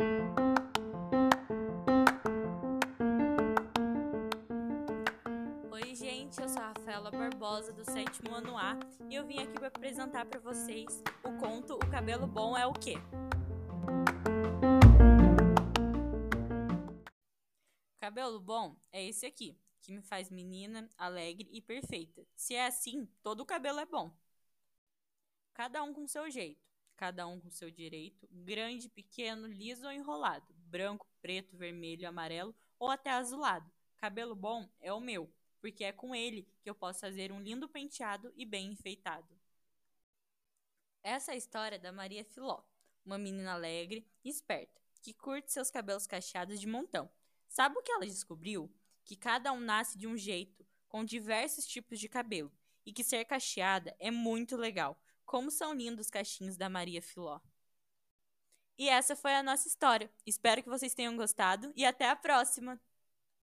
Oi, gente, eu sou a Rafaela Barbosa do sétimo ano A e eu vim aqui para apresentar para vocês o conto O Cabelo Bom é o quê? Cabelo bom é esse aqui, que me faz menina, alegre e perfeita. Se é assim, todo o cabelo é bom. Cada um com seu jeito, cada um com seu direito, grande, pequeno, liso ou enrolado, branco, preto, vermelho, amarelo ou até azulado. Cabelo bom é o meu, porque é com ele que eu posso fazer um lindo penteado e bem enfeitado. Essa é a história da Maria Filó, uma menina alegre e esperta, que curte seus cabelos cacheados de montão. Sabe o que ela descobriu? Que cada um nasce de um jeito, com diversos tipos de cabelo, e que ser cacheada é muito legal. Como são lindos os cachinhos da Maria Filó. E essa foi a nossa história. Espero que vocês tenham gostado e até a próxima!